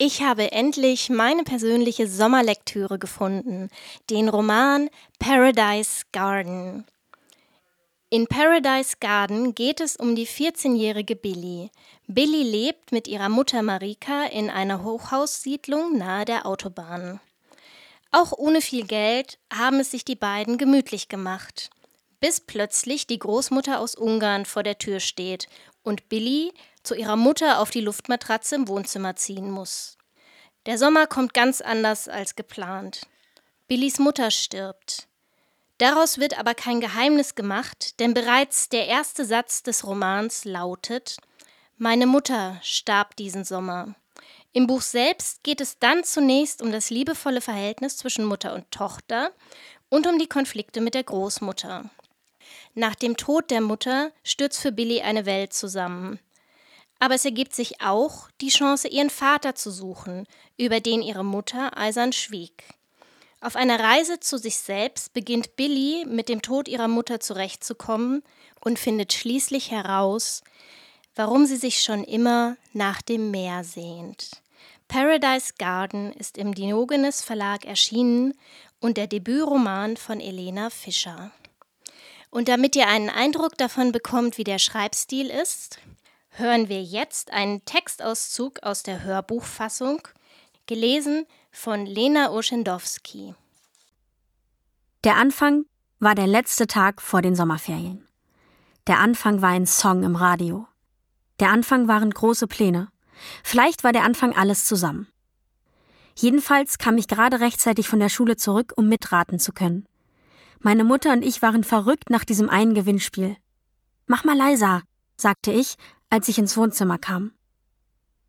Ich habe endlich meine persönliche Sommerlektüre gefunden, den Roman Paradise Garden. In Paradise Garden geht es um die 14-jährige Billy. Billy lebt mit ihrer Mutter Marika in einer Hochhaussiedlung nahe der Autobahn. Auch ohne viel Geld haben es sich die beiden gemütlich gemacht, bis plötzlich die Großmutter aus Ungarn vor der Tür steht und Billy zu ihrer Mutter auf die Luftmatratze im Wohnzimmer ziehen muss. Der Sommer kommt ganz anders als geplant. Billys Mutter stirbt. Daraus wird aber kein Geheimnis gemacht, denn bereits der erste Satz des Romans lautet Meine Mutter starb diesen Sommer. Im Buch selbst geht es dann zunächst um das liebevolle Verhältnis zwischen Mutter und Tochter und um die Konflikte mit der Großmutter. Nach dem Tod der Mutter stürzt für Billy eine Welt zusammen. Aber es ergibt sich auch die Chance, ihren Vater zu suchen, über den ihre Mutter eisern schwieg. Auf einer Reise zu sich selbst beginnt Billy mit dem Tod ihrer Mutter zurechtzukommen und findet schließlich heraus, warum sie sich schon immer nach dem Meer sehnt. Paradise Garden ist im Diogenes Verlag erschienen und der Debütroman von Elena Fischer. Und damit ihr einen Eindruck davon bekommt, wie der Schreibstil ist, hören wir jetzt einen Textauszug aus der Hörbuchfassung, gelesen von Lena Oschendowski. Der Anfang war der letzte Tag vor den Sommerferien. Der Anfang war ein Song im Radio. Der Anfang waren große Pläne. Vielleicht war der Anfang alles zusammen. Jedenfalls kam ich gerade rechtzeitig von der Schule zurück, um mitraten zu können. Meine Mutter und ich waren verrückt nach diesem einen Gewinnspiel. Mach mal leiser, sagte ich, als ich ins Wohnzimmer kam.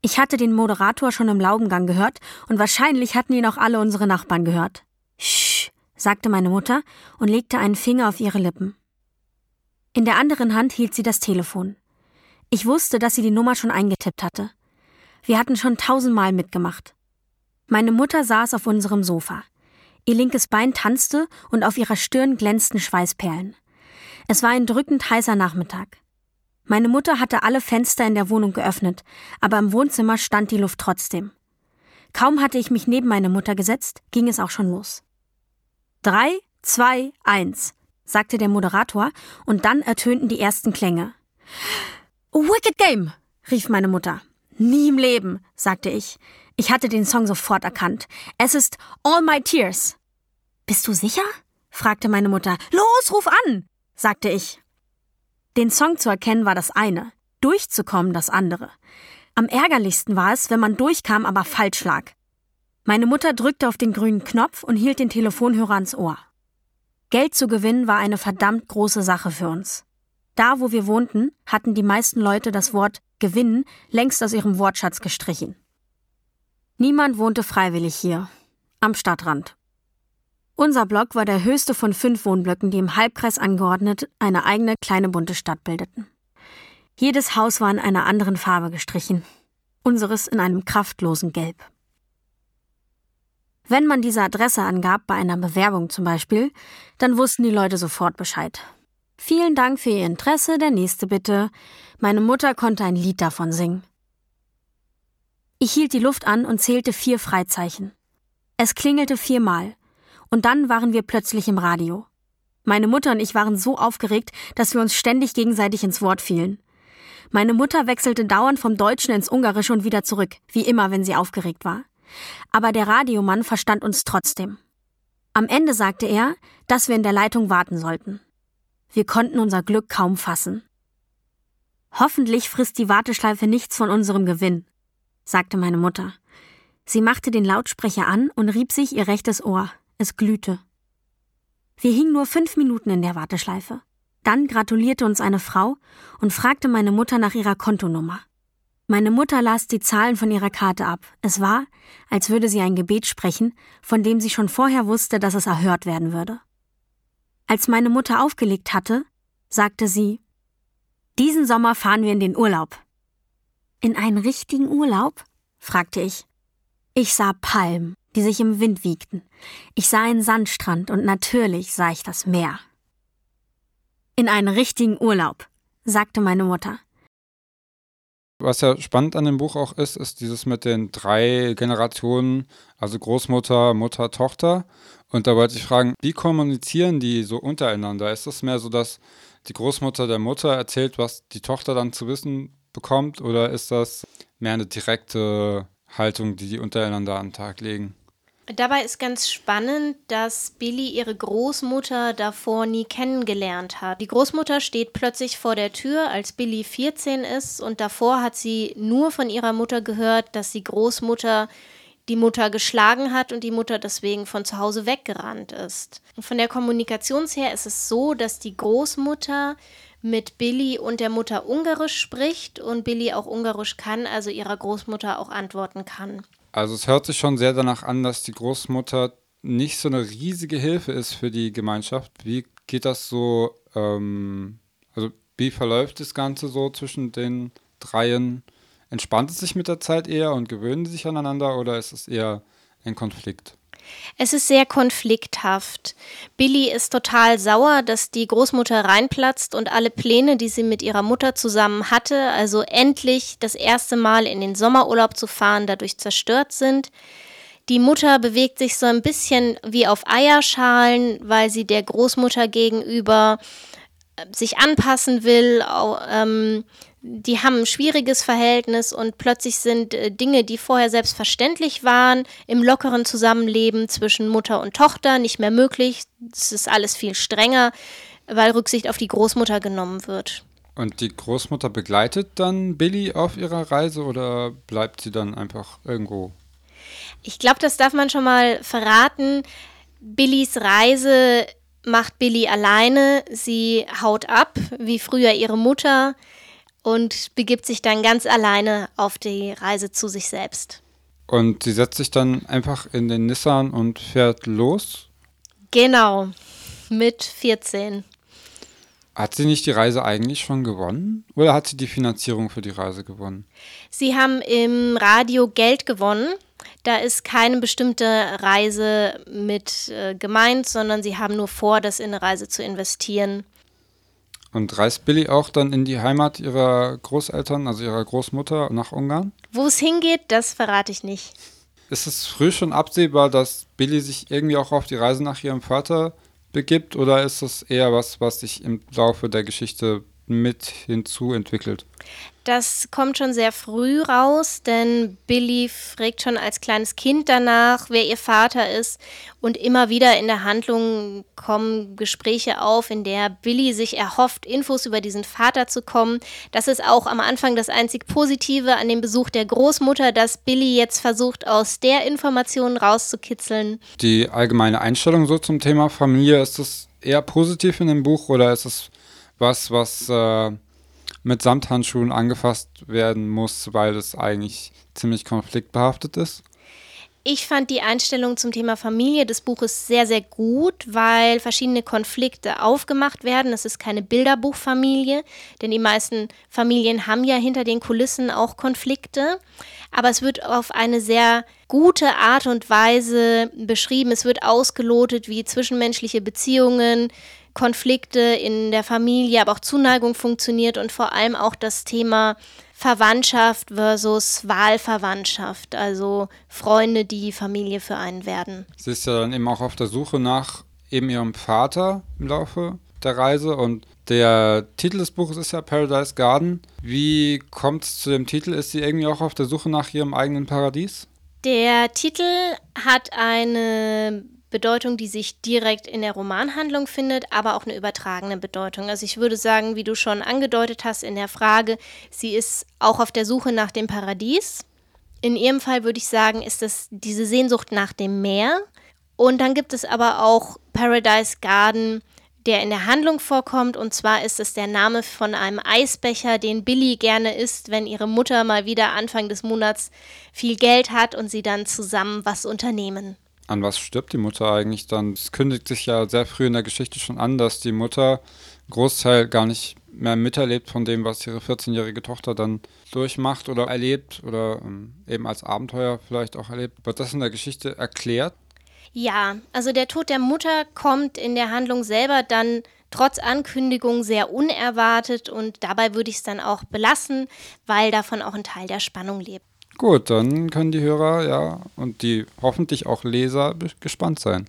Ich hatte den Moderator schon im Laubengang gehört und wahrscheinlich hatten ihn auch alle unsere Nachbarn gehört. Sch, sagte meine Mutter und legte einen Finger auf ihre Lippen. In der anderen Hand hielt sie das Telefon. Ich wusste, dass sie die Nummer schon eingetippt hatte. Wir hatten schon tausendmal mitgemacht. Meine Mutter saß auf unserem Sofa. Ihr linkes Bein tanzte und auf ihrer Stirn glänzten Schweißperlen. Es war ein drückend heißer Nachmittag. Meine Mutter hatte alle Fenster in der Wohnung geöffnet, aber im Wohnzimmer stand die Luft trotzdem. Kaum hatte ich mich neben meine Mutter gesetzt, ging es auch schon los. Drei, zwei, eins, sagte der Moderator, und dann ertönten die ersten Klänge. Wicked Game, rief meine Mutter. Nie im Leben, sagte ich. Ich hatte den Song sofort erkannt. Es ist All My Tears. Bist du sicher? fragte meine Mutter. Los, ruf an, sagte ich. Den Song zu erkennen war das eine, durchzukommen das andere. Am ärgerlichsten war es, wenn man durchkam, aber falsch lag. Meine Mutter drückte auf den grünen Knopf und hielt den Telefonhörer ans Ohr. Geld zu gewinnen war eine verdammt große Sache für uns. Da, wo wir wohnten, hatten die meisten Leute das Wort gewinnen längst aus ihrem Wortschatz gestrichen. Niemand wohnte freiwillig hier, am Stadtrand. Unser Block war der höchste von fünf Wohnblöcken, die im Halbkreis angeordnet eine eigene kleine bunte Stadt bildeten. Jedes Haus war in einer anderen Farbe gestrichen, unseres in einem kraftlosen Gelb. Wenn man diese Adresse angab, bei einer Bewerbung zum Beispiel, dann wussten die Leute sofort Bescheid. Vielen Dank für Ihr Interesse, der nächste bitte. Meine Mutter konnte ein Lied davon singen. Ich hielt die Luft an und zählte vier Freizeichen. Es klingelte viermal, und dann waren wir plötzlich im Radio. Meine Mutter und ich waren so aufgeregt, dass wir uns ständig gegenseitig ins Wort fielen. Meine Mutter wechselte dauernd vom Deutschen ins Ungarische und wieder zurück, wie immer, wenn sie aufgeregt war. Aber der Radiomann verstand uns trotzdem. Am Ende sagte er, dass wir in der Leitung warten sollten. Wir konnten unser Glück kaum fassen. Hoffentlich frisst die Warteschleife nichts von unserem Gewinn, sagte meine Mutter. Sie machte den Lautsprecher an und rieb sich ihr rechtes Ohr. Es glühte. Wir hingen nur fünf Minuten in der Warteschleife. Dann gratulierte uns eine Frau und fragte meine Mutter nach ihrer Kontonummer. Meine Mutter las die Zahlen von ihrer Karte ab. Es war, als würde sie ein Gebet sprechen, von dem sie schon vorher wusste, dass es erhört werden würde. Als meine Mutter aufgelegt hatte, sagte sie, diesen Sommer fahren wir in den Urlaub. In einen richtigen Urlaub? fragte ich. Ich sah Palmen, die sich im Wind wiegten. Ich sah einen Sandstrand und natürlich sah ich das Meer. In einen richtigen Urlaub, sagte meine Mutter. Was ja spannend an dem Buch auch ist, ist dieses mit den drei Generationen, also Großmutter, Mutter, Tochter. Und da wollte ich fragen, wie kommunizieren die so untereinander? Ist es mehr so, dass die Großmutter der Mutter erzählt, was die Tochter dann zu wissen bekommt? Oder ist das mehr eine direkte Haltung, die die untereinander an den Tag legen? Dabei ist ganz spannend, dass Billy ihre Großmutter davor nie kennengelernt hat. Die Großmutter steht plötzlich vor der Tür, als Billy 14 ist, und davor hat sie nur von ihrer Mutter gehört, dass die Großmutter die Mutter geschlagen hat und die Mutter deswegen von zu Hause weggerannt ist. Und von der Kommunikations her ist es so, dass die Großmutter mit Billy und der Mutter Ungarisch spricht und Billy auch Ungarisch kann, also ihrer Großmutter auch antworten kann. Also es hört sich schon sehr danach an, dass die Großmutter nicht so eine riesige Hilfe ist für die Gemeinschaft. Wie geht das so, ähm, also wie verläuft das Ganze so zwischen den dreien? Entspannt es sich mit der Zeit eher und gewöhnen sie sich aneinander oder ist es eher ein Konflikt? Es ist sehr konflikthaft. Billy ist total sauer, dass die Großmutter reinplatzt und alle Pläne, die sie mit ihrer Mutter zusammen hatte, also endlich das erste Mal in den Sommerurlaub zu fahren, dadurch zerstört sind. Die Mutter bewegt sich so ein bisschen wie auf Eierschalen, weil sie der Großmutter gegenüber äh, sich anpassen will, ähm, die haben ein schwieriges Verhältnis und plötzlich sind äh, Dinge, die vorher selbstverständlich waren, im lockeren Zusammenleben zwischen Mutter und Tochter nicht mehr möglich. Es ist alles viel strenger, weil Rücksicht auf die Großmutter genommen wird. Und die Großmutter begleitet dann Billy auf ihrer Reise oder bleibt sie dann einfach irgendwo? Ich glaube, das darf man schon mal verraten. Billys Reise macht Billy alleine. Sie haut ab, wie früher ihre Mutter und begibt sich dann ganz alleine auf die Reise zu sich selbst. Und sie setzt sich dann einfach in den Nissan und fährt los? Genau, mit 14. Hat sie nicht die Reise eigentlich schon gewonnen? Oder hat sie die Finanzierung für die Reise gewonnen? Sie haben im Radio Geld gewonnen. Da ist keine bestimmte Reise mit äh, gemeint, sondern sie haben nur vor, das in eine Reise zu investieren. Und reist Billy auch dann in die Heimat ihrer Großeltern, also ihrer Großmutter, nach Ungarn? Wo es hingeht, das verrate ich nicht. Ist es früh schon absehbar, dass Billy sich irgendwie auch auf die Reise nach ihrem Vater begibt oder ist das eher was, was sich im Laufe der Geschichte mit hinzuentwickelt? Das kommt schon sehr früh raus, denn Billy fragt schon als kleines Kind danach, wer ihr Vater ist. Und immer wieder in der Handlung kommen Gespräche auf, in der Billy sich erhofft, Infos über diesen Vater zu kommen. Das ist auch am Anfang das einzig Positive an dem Besuch der Großmutter, dass Billy jetzt versucht, aus der Information rauszukitzeln. Die allgemeine Einstellung so zum Thema Familie, ist das eher positiv in dem Buch oder ist es was, was... Äh mit Samthandschuhen angefasst werden muss, weil es eigentlich ziemlich konfliktbehaftet ist. Ich fand die Einstellung zum Thema Familie des Buches sehr, sehr gut, weil verschiedene Konflikte aufgemacht werden. Es ist keine Bilderbuchfamilie, denn die meisten Familien haben ja hinter den Kulissen auch Konflikte. Aber es wird auf eine sehr gute Art und Weise beschrieben. Es wird ausgelotet, wie zwischenmenschliche Beziehungen Konflikte in der Familie, aber auch Zuneigung funktioniert und vor allem auch das Thema Verwandtschaft versus Wahlverwandtschaft, also Freunde, die Familie für einen werden. Sie ist ja dann eben auch auf der Suche nach eben ihrem Vater im Laufe der Reise und der Titel des Buches ist ja Paradise Garden. Wie kommt es zu dem Titel? Ist sie irgendwie auch auf der Suche nach ihrem eigenen Paradies? Der Titel hat eine Bedeutung, die sich direkt in der Romanhandlung findet, aber auch eine übertragene Bedeutung. Also ich würde sagen, wie du schon angedeutet hast in der Frage, sie ist auch auf der Suche nach dem Paradies. In ihrem Fall würde ich sagen, ist es diese Sehnsucht nach dem Meer. Und dann gibt es aber auch Paradise Garden, der in der Handlung vorkommt. Und zwar ist es der Name von einem Eisbecher, den Billy gerne isst, wenn ihre Mutter mal wieder Anfang des Monats viel Geld hat und sie dann zusammen was unternehmen. An was stirbt die Mutter eigentlich dann? Es kündigt sich ja sehr früh in der Geschichte schon an, dass die Mutter einen Großteil gar nicht mehr miterlebt von dem, was ihre 14-jährige Tochter dann durchmacht oder erlebt oder ähm, eben als Abenteuer vielleicht auch erlebt. Wird das in der Geschichte erklärt? Ja, also der Tod der Mutter kommt in der Handlung selber dann trotz Ankündigung sehr unerwartet und dabei würde ich es dann auch belassen, weil davon auch ein Teil der Spannung lebt. Gut, dann können die Hörer ja und die hoffentlich auch Leser gespannt sein.